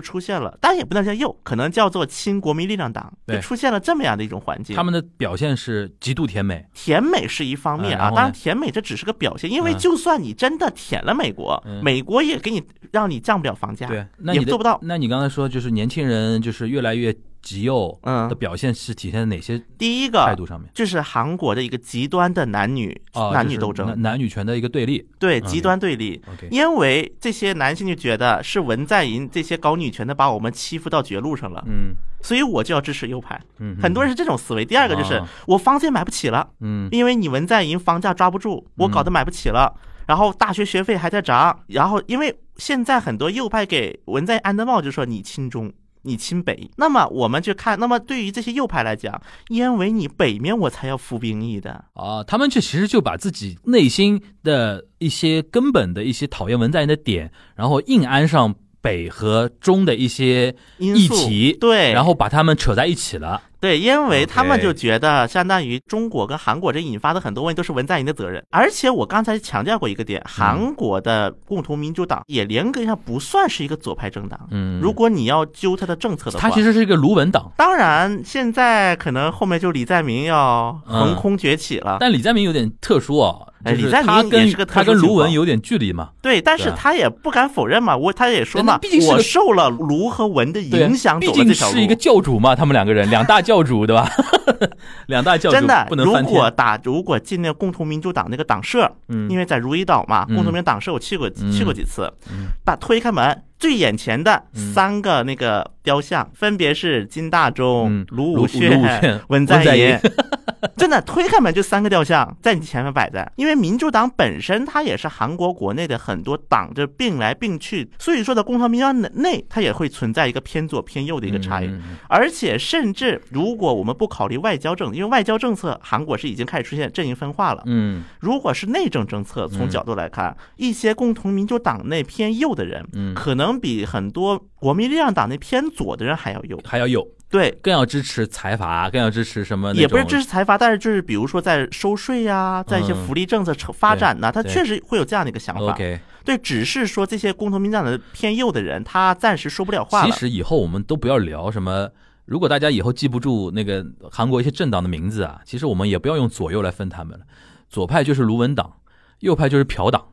出现了，当然也不能叫右，可能叫做亲国民力量党，对。就出现了这么样的一种环境。他们的表现是极度甜美，甜美是一方面啊，当然甜美这只是个表现，因为嗯。就算你真的舔了美国，嗯。美国也给你让你降不了房价，对，那你也做不到。那你刚才说就是年轻人就是越来越极右嗯的表现是体现在哪些第一个态度上面？就是韩国的一个极端的男女、哦，男女斗争，男男女权的一个对立。对极端对立。OK，因为这些男性就觉得是文在寅这些搞女权的把我们欺负到绝路上了，嗯所以我就要支持右派。嗯，很多人是这种思维。第二个就是哦我房子也买不起了，嗯因为你文在寅房价抓不住，我搞得买不起了。然后大学学费还在涨，然后因为现在很多右派给文在安的帽就说你亲中。你亲北，那么我们去看，那么对于这些右派来讲，因为你北面我才要服兵役的，啊，他们这其实就把自己内心的一些根本的一些讨厌文在寅的点，然后硬安上北和中的一些议题，对，然后把他们扯在一起了。对，因为他们就觉得，相当于中国跟韩国这引发的很多问题都是文在寅的责任。而且我刚才强调过一个点，韩国的共同民主党也严格上不算是一个左派政党。嗯，如果你要揪他的政策的话，他其实是一个卢文党，当然现在可能后面就李在明要嗯横空崛起了。但李在明有点特殊哦。哎李就是他在明也跟是个特他跟卢文有点距离嘛。对，但是他也不敢否认嘛，我他也说嘛毕竟，是我受了卢和文的影响毕竟是一个。教主嘛，他们两个人两大 教主对吧？两大教主真的如。果打如果进那个共同民主党那个党社，嗯因为在如意岛嘛，嗯共同民主党社我去过嗯去过几次嗯，把推开门，最眼前的嗯。三个那个雕像分别是金大中嗯、卢卢武铉 文在寅。在。真的推开门就三个雕像在你前面摆着，因为民主党本身它也是韩国国内的很多党这并来并去，所以说在共同民主党内它也会存在一个偏左偏右的一个差异。而且甚至如果我们不考虑外交政，因为外交政策韩国是已经开始出现阵营分化了。嗯。如果是内政政策，从嗯。角度来看，一些共同民主党内偏右的人，嗯，可能比很多国民力量党内偏左的人还要右。还要有，对，更要支持财阀，更要支持什么？也不是支持财阀，但是就是比如说在收税呀、在一些嗯福利政策发展呐、他对确实会有这样的一个想法。对，只是说这些共同民主党的偏右的人，他暂时说不了话了。其实以后我们都不要聊什么。如果大家以后记不住那个韩国一些政党的名字啊，其实我们也不要用左右来分他们了。左派就是卢文党，右派就是朴党，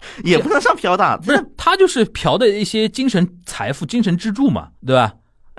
也不能上嫖党，不是他就是朴的一些精神财富、精神支柱嘛，对吧？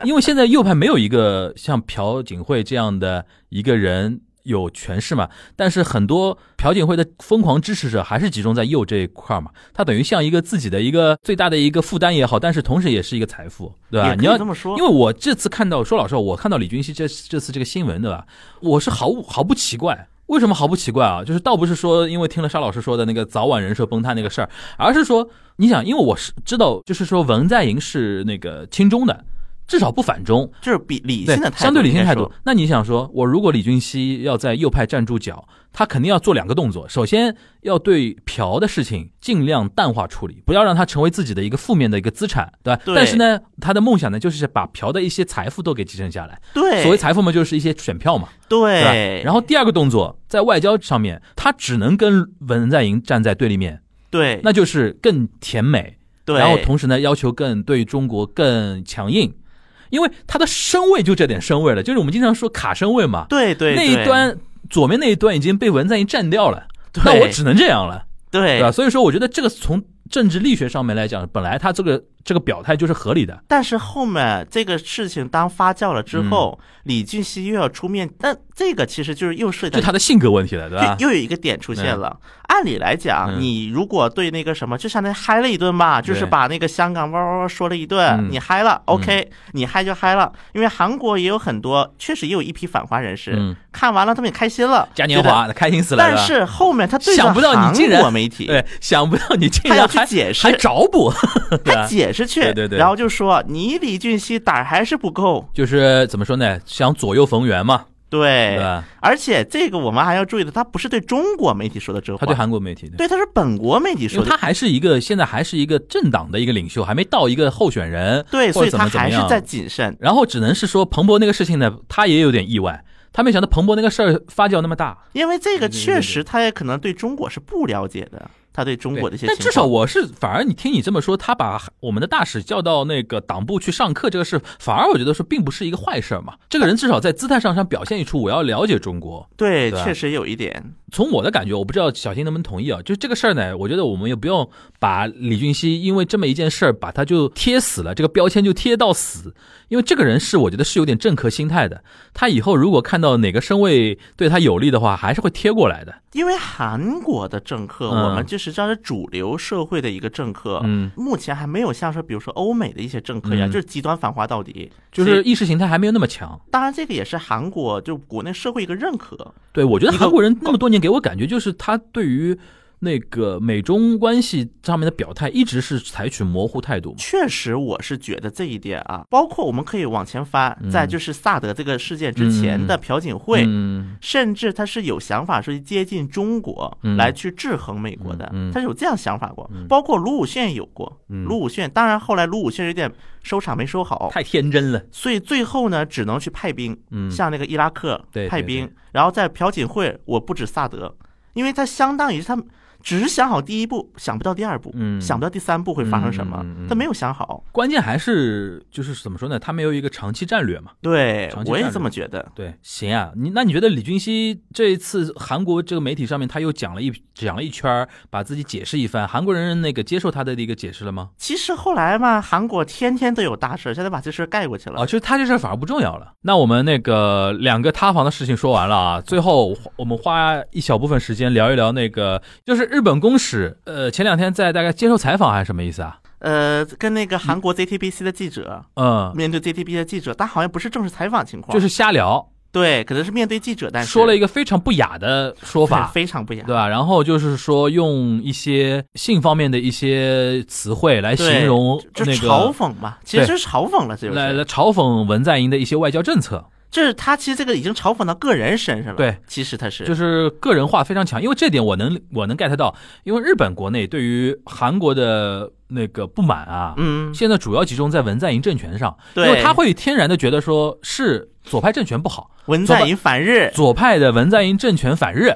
因为现在右派没有一个像朴槿惠这样的一个人有权势嘛，但是很多朴槿惠的疯狂支持者还是集中在右这一块儿嘛，他等于像一个自己的一个最大的一个负担也好，但是同时也是一个财富，对吧？你要这么说因。为我这次看到，说老实话，我看到李军熙这这次这个新闻，对吧？我是毫无毫不奇怪。为什么毫不奇怪啊？就是倒不是说因为听了沙老师说的那个早晚人设崩塌那个事儿，而是说你想，因为我是知道，就是说文在寅是那个亲中的，至少不反中，就是比理性的态度，相对理性态。度那你想说，我如果李俊熙要在右派站住脚，他肯定要做两个动作。首先要对朴的事情尽量淡化处理，不要让他成为自己的一个负面的一个资产，对吧？对但是呢，他的梦想呢，就是把朴的一些财富都给继承下来。对，所谓财富嘛，就是一些选票嘛，对吧？对，然后第二个动作，在外交上面，他只能跟文在寅站在对立面，对，那就是更甜美，对，然后同时呢，要求更对中国更强硬，因为他的身位就这点身位了，就是我们经常说卡身位嘛，对对那一端左面那一端已经被文在寅占掉了，对。那我只能这样了，对。对吧？所以说，我觉得这个从政治力学上面来讲，本来他这个这个表态就是合理的，但是后面这个事情当发酵了之后，嗯李俊熙又要出面，但这个其实就是又涉及到就他的性格问题了，对吧？又又有一个点出现了。按理来讲，嗯你如果对那个什么，就相当于嗨了一顿吧，就是把那个香港哇哇哇说了一顿，嗯你嗨了，OK，你嗨就嗨了。因为韩国也有很多，确实也有一批反华人士，嗯，看完了他们也开心了，嘉年。华开心死了，但是后面他对着想不到你竟然韩国媒体，对，想不到你竟然还去解释还找补，对他吧？解释去，对对对。然后就说你李俊熙胆儿还是不够，就是怎么说呢？想左右逢源嘛，对，而且这个我们还要注意的，他不是对中国媒体说的这话，他对韩国媒体。对，他是本国媒体说的，他还是一个现在还是一个政党的一个领袖，还没到一个候选人，对，所以他还是在谨慎。然后只能是说彭博那个事情呢，他也有点意外，他没想到彭博那个事儿发酵那么大。因为这个确实他也可能对中国是不了解的，他对中国的一些。但至少我是反而你听你这么说，他把我们的大使叫到那个党部去上课，这个事反而我觉得说并不是一个坏事儿嘛。这个人至少在姿态上上表现一出我要了解中国。对，对确实有一点。从我的感觉，我不知道小新能不能同意啊。就是这个事儿呢，我觉得我们也不用把李俊熙因为这么一件事儿把他就贴死了，这个标签就贴到死。因为这个人是我觉得是有点政客心态的，他以后如果看到哪个身位对他有利的话，还是会贴过来的。因为韩国的政客，嗯我们就是知道是主流社会的一个政客，嗯，目前还没有像说，比如说欧美的一些政客一样就是极端反华到底。就是意识形态还没有那么强。当然这个也是韩国就国内社会一个认可。对，我觉得韩国人那么多年给我感觉就是他对于那个美中关系上面的表态一直是采取模糊态度。确实，我是觉得这一点啊，包括我们可以往前翻，嗯在就是萨德这个事件之前的朴槿惠，嗯甚至他是有想法说接近中国嗯来去制衡美国的，他是有这样想法过嗯。包括卢武铉有过，嗯卢武铉当然后来卢武铉有点收场没收好，太天真了。所以最后呢只能去派兵，嗯，向那个伊拉克派兵，然后在朴槿惠，我不止萨德，因为他相当于他只是想好第一步，想不到第二步，嗯想不到第三步会发生什么，他没有想好。关键还是就是怎么说呢？他没有一个长期战略嘛。对我也这么觉得。对，行啊，你那你觉得李俊熙这一次韩国这个媒体上面他又讲了一讲了一圈，把自己解释一番，韩国人那个接受他的一个解释了吗？其实后来嘛，韩国天天都有大事，现在把这事儿盖过去了。哦，就是他这事儿反而不重要了。那我们那个两个塌房的事情说完了啊，最后我们花一小部分时间聊一聊那个，就是日本公使，呃，前两天在大概接受采访还是什么意思啊？呃，跟那个韩国 ZTBC 的记者嗯，面对 ZTBC 的记者，但好像不是正式采访情况，就是瞎聊，对，可能是面对记者，但是说了一个非常不雅的说法，非常不雅。对吧？然后就是说用一些性方面的一些词汇来形容就那个，嘲讽嘛，其实是嘲讽了，这就是。来来嘲讽文在寅的一些外交政策，这是他其实这个已经嘲讽到个人身上了。对，其实他是就是个人化非常强。因为这点我能我能 get 到，因为日本国内对于韩国的那个不满啊，嗯，现在主要集中在文在寅政权上，因对为他会天然的觉得说是左派政权不好，文在寅反日，左派的文在寅政权反日，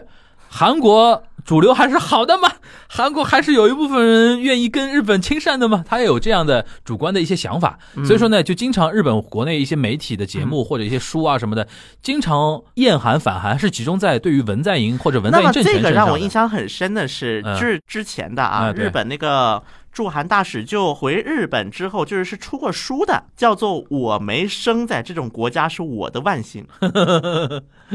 韩国主流还是好的嘛？韩国还是有一部分人愿意跟日本亲善的嘛？他也有这样的主观的一些想法，嗯所以说呢，就经常日本国内一些媒体的节目或者一些书啊什么的，经常厌韩反韩是集中在对于文在寅或者文在寅政权身上的。让我印象很深的是，嗯就是之前的啊，日本那个驻韩大使就回日本之后，就是是出过书的，叫做《我没生在这种国家是我的万幸》，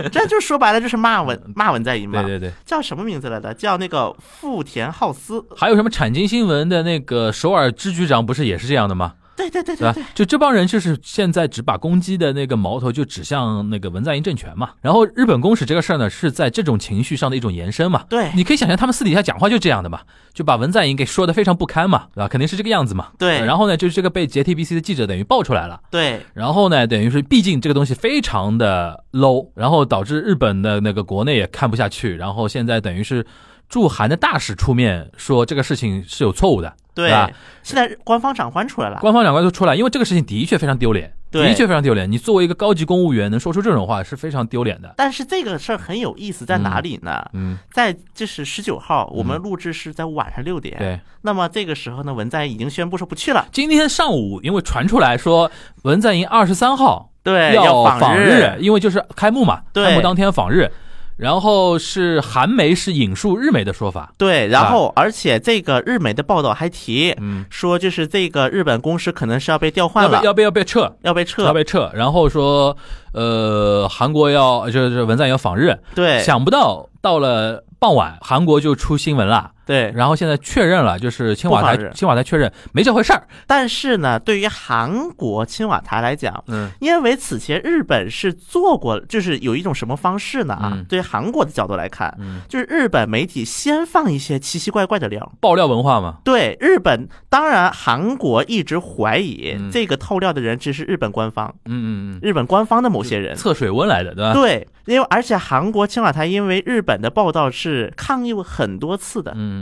这就说白了就是骂文 骂文在寅嘛。对对对，叫什么名字来着？叫那个富田浩司。还有什么产经新闻的那个首尔支局长不是也是这样的吗？对对对对吧？就这帮人就是现在只把攻击的那个矛头就指向那个文在寅政权嘛。然后日本公使这个事儿呢，是在这种情绪上的一种延伸嘛。对你可以想象他们私底下讲话就这样的嘛，就把文在寅给说的非常不堪嘛，对吧？肯定是这个样子嘛。对然后呢，就是这个被 JTBC 的记者等于爆出来了。对然后呢，等于是毕竟这个东西非常的 low，然后导致日本的那个国内也看不下去，然后现在等于是驻韩的大使出面说这个事情是有错误的，对吧？现在官方长官出来了。官方长官都出来，因为这个事情的确非常丢脸，的确非常丢脸。你作为一个高级公务员，能说出这种话是非常丢脸的。但是这个事儿很有意思，在哪里呢？嗯，在就是十九号，我们录制是在晚上六点。对。那么这个时候呢，文在寅已经宣布说不去了，今天上午因为传出来说文在寅二十三号对，要访日，因为就是开幕嘛，开幕当天访日。然后是韩媒是引述日媒的说法，对，然后而且这个日媒的报道还提嗯，说，就是这个日本公司可能是要被调换了，要被要被撤。要被撤，要被撤。然后说，呃，韩国要就是文在寅要访日，对。想不到到了傍晚，韩国就出新闻了。对，然后现在确认了，就是青瓦台青瓦台确认没这回事儿。但是呢，对于韩国青瓦台来讲，嗯。因为此前日本是做过，就是有一种什么方式呢？啊？嗯。对于韩国的角度来看，嗯，就是日本媒体先放一些奇奇怪怪的料。爆料文化嘛，对日本，当然韩国一直怀疑嗯。这个透料的人只是日本官方，嗯嗯嗯，日本官方的某些人。测水温来的，对吧？对，因为而且韩国青瓦台因为日本的报道是抗议过很多次的，嗯，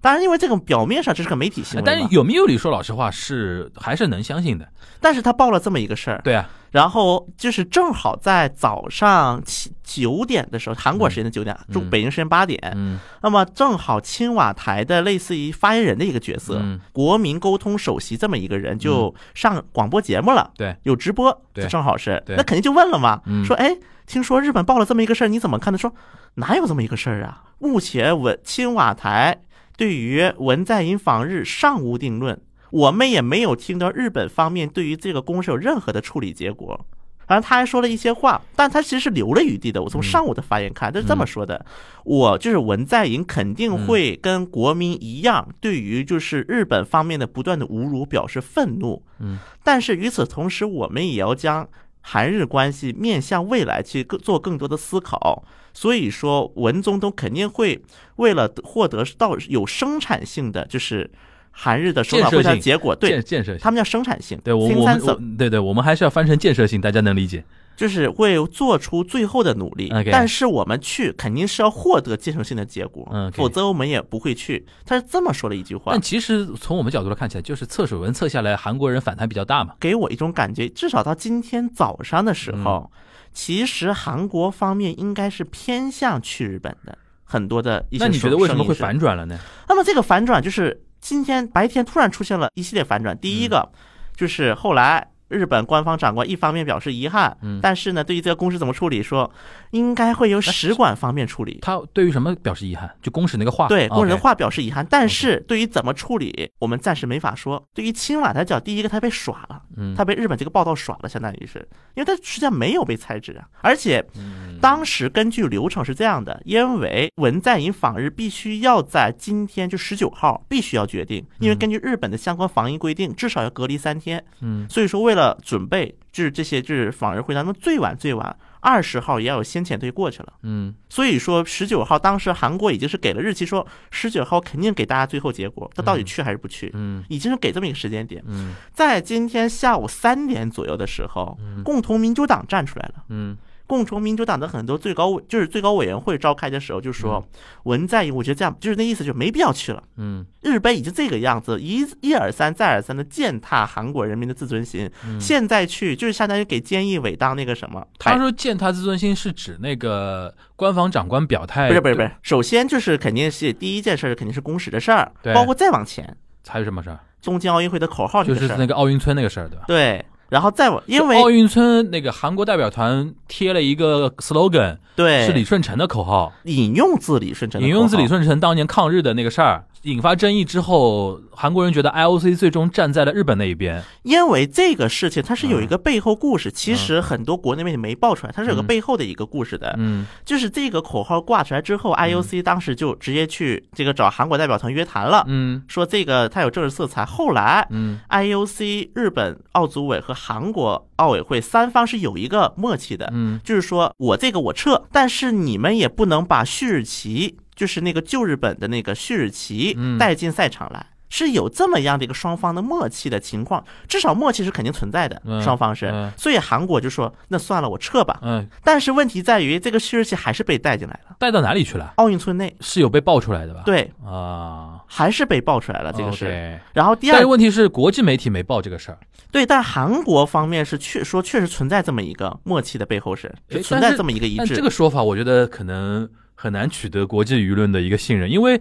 当然因为这个表面上这是个媒体新闻，但是有没有理说老实话是还是能相信的。但是他报了这么一个事儿，对啊，然后就是正好在早上七九点的时候，韩国时间的九点，中嗯。北京时间八点，嗯。那么正好青瓦台的类似于发言人的一个角色，嗯。国民沟通首席这么一个人就上广播节目了，对，有直播，对。正好是，对。那肯定就问了嘛，嗯。说哎，听说日本报了这么一个事儿，你怎么看的？说哪有这么一个事儿啊？目前文青瓦台对于文在寅访日尚无定论，我们也没有听到日本方面对于这个公事有任何的处理结果。反正他还说了一些话，但他其实是留了余地的。我从上午的发言看，他是这么说的：我就是文在寅肯定会跟国民一样，对于就是日本方面的不断的侮辱表示愤怒。嗯，但是与此同时，我们也要将韩日关系面向未来去更做更多的思考。所以说，文总统肯定会为了获得到有生产性的，就是韩日的首脑会谈结果，对建建设性。他们叫生产性，对我我们我对对，我们还是要翻成建设性，大家能理解。就是会做出最后的努力但是我们去肯定是要获得建设性的结果否则我们也不会去。他是这么说了一句话但，其实从我们角度来看起来，就是测水温测下来，韩国人反弹比较大嘛。给我一种感觉，至少到今天早上的时候，嗯其实韩国方面应该是偏向去日本的。很多的一些。那你觉得为什么会反？转了呢？那么这个反转就是今天白天突然出现了一系列反转。第一个就是后来日本官方长官一方面表示遗憾，嗯。但是呢，对于这个公事怎么处理，说应该会由使馆方面处理。他对于什么表示遗憾？就公使那个话，对，工人 OK 话表示遗憾，但是对于怎么处理，我们暂时没法说。对于青瓦台讲，第一个他被耍了，嗯。他被日本这个报道耍了，相当于是，因为他实际上没有被裁职啊，而且嗯。当时根据流程是这样的，因为文在寅访日必须要在今天就十九号必须要决定，因为根据日本的相关防疫规定，至少要隔离三天，嗯。所以说为了准备，就是这些就是访日会谈，中最晚最晚二十号也要有先遣队过去了。嗯。所以说十九号，当时韩国已经是给了日期，说十九号肯定给大家最后结果，他到底去还是不去，嗯。已经是给这么一个时间点。嗯。在今天下午三点左右的时候，共同民主党站出来了。嗯共同民主党的很多最高委就是最高委员会召开的时候，就说文在寅，我觉得这样就是那意思，就没必要去了。嗯。日本已经这个样子，一一而三再而三的践踏韩国人民的自尊心，嗯。现在去就是相当于给菅义伟当那个什么，他说践踏自尊心是指那个官方长官表态，不是不是不是，首先就是肯定是第一件事儿肯定是公使的事儿，对。包括再往前。还有什么事儿？东京奥运会的口号就是那个奥运村那个事儿，对吧？对，然后再往因奥运村那个韩国代表团贴了一个 slogan，对。是李舜臣的口号，引用自李舜臣引用自李舜臣当年抗日的那个事儿，引发争议之后，韩国人觉得 IOC 最终站在了日本那一边。因为这个事情它是嗯有一个背后故事，其实很多国内媒体没爆出来，它是有个嗯。背后的一个故事的。嗯。就是这个口号挂出来之后，IOC 当时就直接去这个找韩国代表团约谈了，嗯。说这个它有政治色彩。后来嗯。IOC、日本奥组委和韩国奥委会三方是有一个默契的，嗯。就是说我这个我撤，但是你们也不能把旭日旗，就是那个旧日本的那个旭日旗嗯。带进赛场来。是有这么样的一个双方的默契的情况，至少默契是肯定存在的，嗯。双方是。嗯，所以韩国就说那算了，我撤吧。嗯，但是问题在于，这个旭日旗还是被带进来了，带到哪里去了？奥运村内，是有被爆出来的吧？对，啊，还是被爆出来了，这个是。OK 然后第二但是问题是，国际媒体没报这个事儿，对，但韩国方面是确说确实存在这么一个默契的背后是存在这么一个一致。但这个说法我觉得可能很难取得国际舆论的一个信任，因为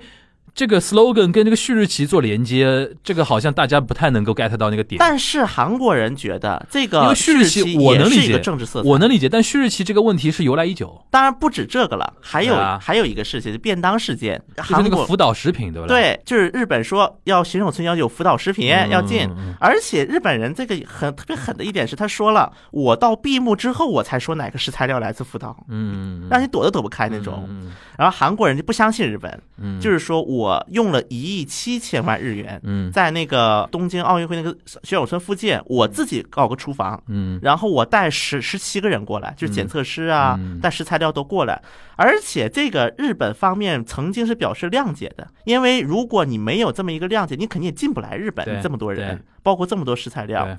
这个 slogan 跟这个旭日旗做连接，这个好像大家不太能够 get 到那个点。但是韩国人觉得这因个为旭日旗我能理解个政治色彩，我能理解，但旭日旗这个问题是由来已久，当然不止这个了，还有、啊。还有一个事情，便当事件，就是韩国那个福岛食品，对不对？对，就是日本说要选手村要有福岛食品、嗯要进。而且日本人这个很特别狠的一点是，他说了，我到闭幕之后我才说哪个食材料来自福岛，嗯，嗯，让你躲都躲不开那种。嗯。然后韩国人就不相信日本，嗯，就是说我用了一亿七千万日元，嗯在那个东京奥运会那个选手村附近，我自己搞个厨房。嗯然后我带十十七个人过来，就是检测师啊，嗯带食材料都过来。而且这个日本方面曾经是表示谅解的，因为如果你没有这么一个谅解，你肯定也进不来日本对，这么多人，包括这么多食材料对。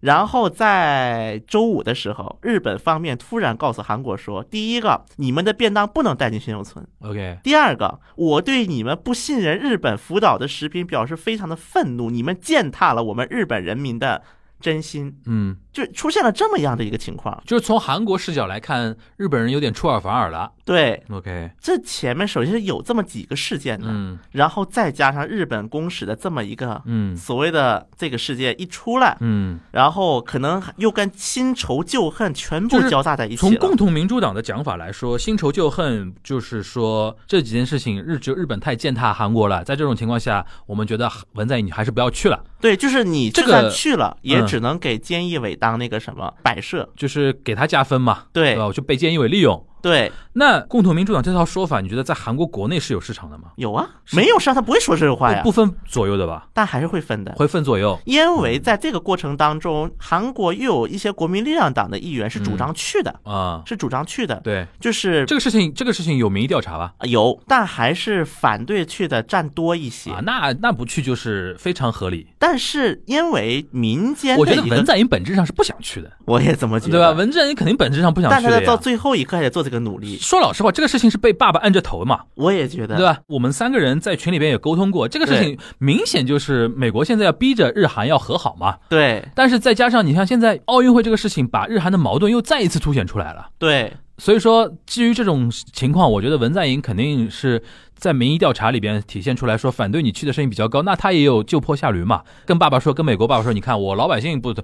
然后在周五的时候，日本方面突然告诉韩国说：第一个，你们的便当不能带进选手村。；，OK，第二个，我对你们不信任日本福岛的食品表示非常的愤怒，你们践踏了我们日本人民的真心，嗯，就出现了这么样的一个情况。就是从韩国视角来看，日本人有点出尔反尔了。对，，OK，这前面首先是有这么几个事件的，嗯。然后再加上日本公使的这么一个嗯。所谓的这个事件一出来，嗯，然后可能又跟新仇旧恨全部交杂在一起从。共同民主党的讲法来说，新仇旧恨就是说这几件事情日就日本太践踏韩国了，在这种情况下，我们觉得文在寅你还是不要去了，对，就是你这个就算去了，也嗯。只能给菅义伟当那个什么摆设。就是给他加分嘛，对吧？我就被见义伟利用。对，那共同民主党这套说法，你觉得在韩国国内是有市场的吗？有啊，没有市场他不会说这种话呀不，分左右的吧？但还是会分的。会分左右。因为在这个过程当中，韩国又有一些国民力量党的议员是主张去的，啊、是主张去的，对就是这个事情，这个事情有民意调查吧？有，但还是反对去的占多一些。啊，那那不去就是非常合理。但是因为民间我觉得文在寅本质上是不想去的，我也这么觉得，对吧？？文在寅肯定本质上不想去但他在到。最后一刻也做这个努力，说老实话，这个事情是被爸爸按着头嘛，我也觉得，对吧？我们三个人在群里边也沟通过，这个事情明显就是美国现在要逼着日韩要和好嘛。对但是再加上你像现在奥运会这个事情，把日韩的矛盾又再一次凸显出来了。对所以说，基于这种情况，我觉得文在寅肯定是在民意调查里边体现出来说反对你去的声音比较高，那他也有就坡下驴嘛，跟爸爸说，跟美国爸爸说，你看我老百姓不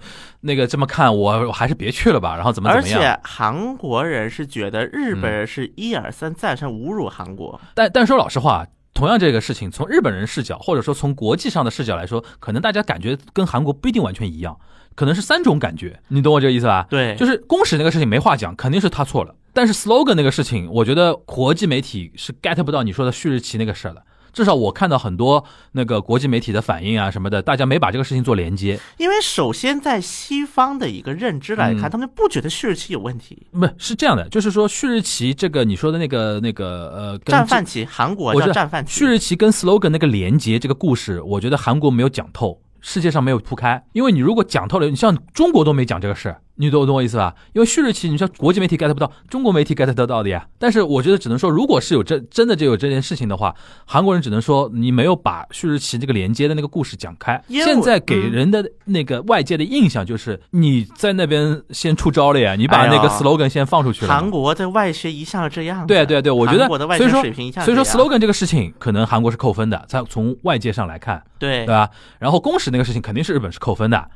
那个这么看，我还是别去了吧，然后怎么怎么样？而且韩国人是觉得日本人是一而三再三侮辱韩国，但但说老实话。同样这个事情，从日本人视角，或者说从国际上的视角来说，可能大家感觉跟韩国不一定完全一样，可能是三种感觉，你懂我这个意思吧？对，就是公使那个事情没话讲，肯定是他错了。但是 slogan 那个事情，我觉得国际媒体是 get 不到你说的旭日旗那个事儿的。至少我看到很多那个国际媒体的反应啊什么的，大家没把这个事情做连接。因为首先在西方的一个认知来看，他们不觉得旭日旗有问题。不是这样的，就是说旭日旗这个你说的那个那个呃，战犯旗，韩国叫战犯旗。旭日旗跟 slogan 那个连接这个故事，我觉得韩国没有讲透，世界上没有铺开。因为你如果讲透了，你像中国都没讲这个事。你懂懂我意思吧？因为旭日旗，你说国际媒体 get 不到，中国媒体 get 得到的呀。但是我觉得只能说，如果是有这真的就有这件事情的话，韩国人只能说你没有把旭日旗这个连接的那个故事讲开。现在给人的那个外界的印象就是你在那边先出招了呀，你把那个 slogan 先放出去了。韩国的外宣一向是这样。对对对，我觉得所以说所以说 slogan 这个事情可能韩国是扣分的，在从外界上来看，对对吧？然后公使那个事情肯定是日本是扣分的。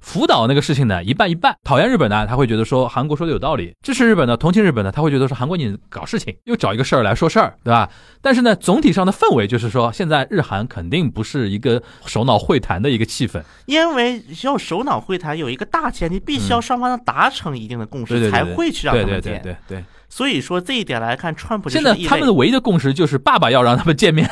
福岛那个事情呢，一半一半。讨厌日本呢，他会觉得说韩国说的有道理；支持日本呢，同情日本呢，他会觉得说韩国你搞事情，又找一个事儿来说事儿，对吧？但是呢，总体上的氛围就是说，现在日韩肯定不是一个首脑会谈的一个气氛，因为要首脑会谈有一个大前提，必须要双方能达成一定的共识，才会去让他们见。对对对。所以说这一点来看，川普现在他们的唯一的共识就是爸爸要让他们见面。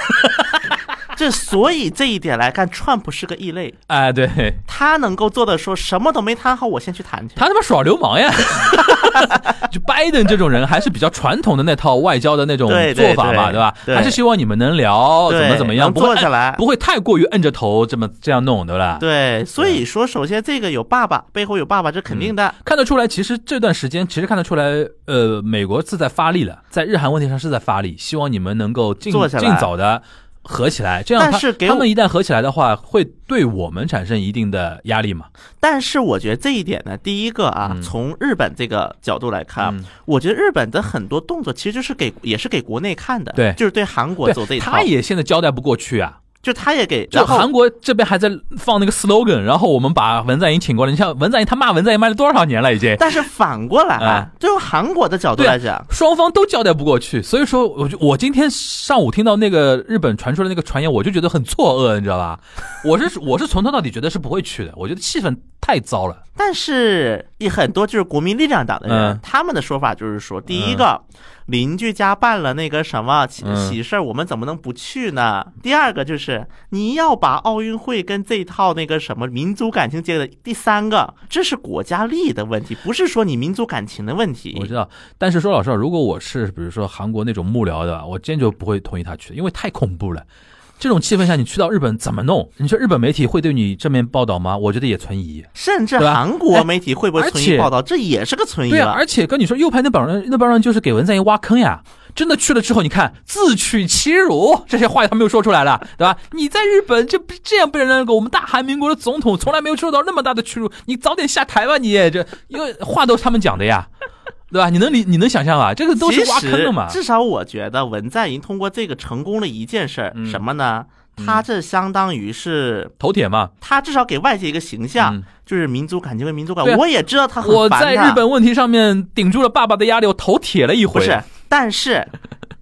这所以这一点来看，川普是个异类。哎，对，他能够做的说什么都没谈好，我先去谈去。他他妈耍流氓呀！就拜登这种人还是比较传统的那套外交的那种做法嘛，对吧？还是希望你们能聊怎么怎么样，坐下来，不会太过于摁着头这么这样弄，对吧？对，所以说首先这个有爸爸背后有爸爸，这肯定的，看得出来。其实这段时间其实看得出来，呃，美国是在发力了，在日韩问题上是在发力，希望你们能够尽尽早的。合起来，这样他他们一旦合起来的话，会对我们产生一定的压力嘛？但是我觉得这一点呢，第一个啊，从日本这个角度来看，我觉得日本的很多动作其实就是给也是给国内看的，对，就是对韩国走这一套，他也现在交代不过去啊。就他也给，就韩国这边还在放那个 slogan，然后我们把文在寅请过来。你像文在寅，他骂文在寅骂了多少年了已经？但是反过来啊，就用韩国的角度来讲，双方都交代不过去。所以说，我就我今天上午听到那个日本传出来那个传言，我就觉得很错愕，你知道吧？我是我是从头到底觉得是不会去的，我觉得气氛太糟了。但是，一很多就是国民力量党的人，他们的说法就是说，第一个。邻居家办了那个什么喜喜事儿，我们怎么能不去呢？第二个就是你要把奥运会跟这套那个什么民族感情结合。第三个，这是国家利益的问题，不是说你民族感情的问题。我知道，但是说老实话，如果我是比如说韩国那种幕僚的，我坚决不会同意他去，因为太恐怖了。这种气氛下，你去到日本怎么弄？你说日本媒体会对你正面报道吗？我觉得也存疑。甚至韩国媒体会不会存疑报道？这也是个存疑。对啊，而且跟你说，右派那帮人，那帮人就是给文在寅挖坑呀。真的去了之后，你看自取其辱，这些话他们又说出来了，对吧？你在日本就这样被人那个我们大韩民国的总统从来没有受到那么大的屈辱，你早点下台吧，你这因为话都是他们讲的呀。对吧？你能理你能想象啊？这个都是挖坑的嘛。至少我觉得文在寅通过这个成功了一件事儿，什么呢？他这相当于是头铁嘛。他至少给外界一个形象，就是民族感情为民族感。我也知道他很我在日本问题上面顶住了爸爸的压力，我头铁了一回。不是，但是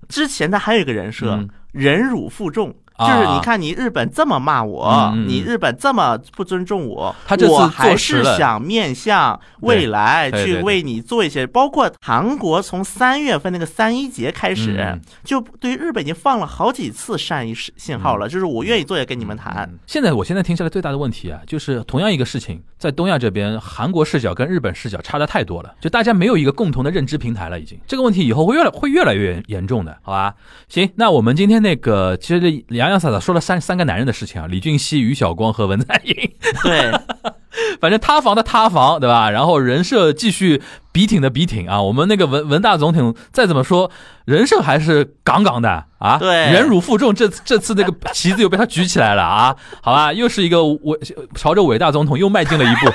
之前他还有一个人设，忍辱负重。就是你看，你日本这么骂我，你日本这么不尊重我，我还是想面向未来去为你做一些。包括韩国从三月份那个三一节开始，就对日本已经放了好几次善意信号了，就是我愿意坐下跟你们谈。现在我现在听下来最大的问题啊，就是同样一个事情，在东亚这边，韩国视角跟日本视角差的太多了，就大家没有一个共同的认知平台了，已经这个问题以后会越来会越来越严重的，好吧？行，那我们今天那个其实杨。洋洋洒洒说了三三个男人的事情啊，李俊熙、于晓光和文在寅。对，反正塌房的塌房，对吧？然后人设继续笔挺的笔挺啊。我们那个文文大总统再怎么说，人设还是杠杠的啊。对，忍辱负重，这这次那个旗子又被他举起来了啊。好吧，又是一个伟朝着伟大总统又迈进了一步。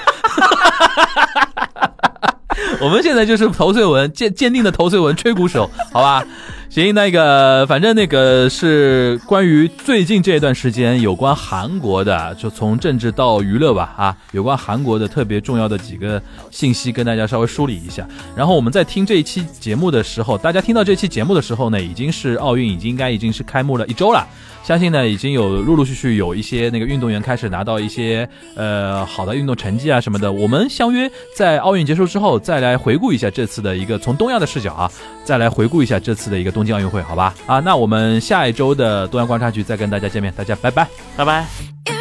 我们现在就是头碎文鉴鉴定的头碎文吹鼓手，好吧？行，那个反正那个是关于最近这一段时间有关韩国的，就从政治到娱乐吧，啊，有关韩国的特别重要的几个信息跟大家稍微梳理一下。然后我们在听这一期节目的时候，大家听到这期节目的时候呢，已经是奥运已经应该已经是开幕了一周了。相信呢，已经有陆陆续续有一些那个运动员开始拿到一些呃好的运动成绩啊什么的。我们相约在奥运结束之后，再来回顾一下这次的一个从东亚的视角啊，再来回顾一下这次的一个东京奥运会，好吧？啊，那我们下一周的东亚观察局再跟大家见面，大家拜拜，拜拜。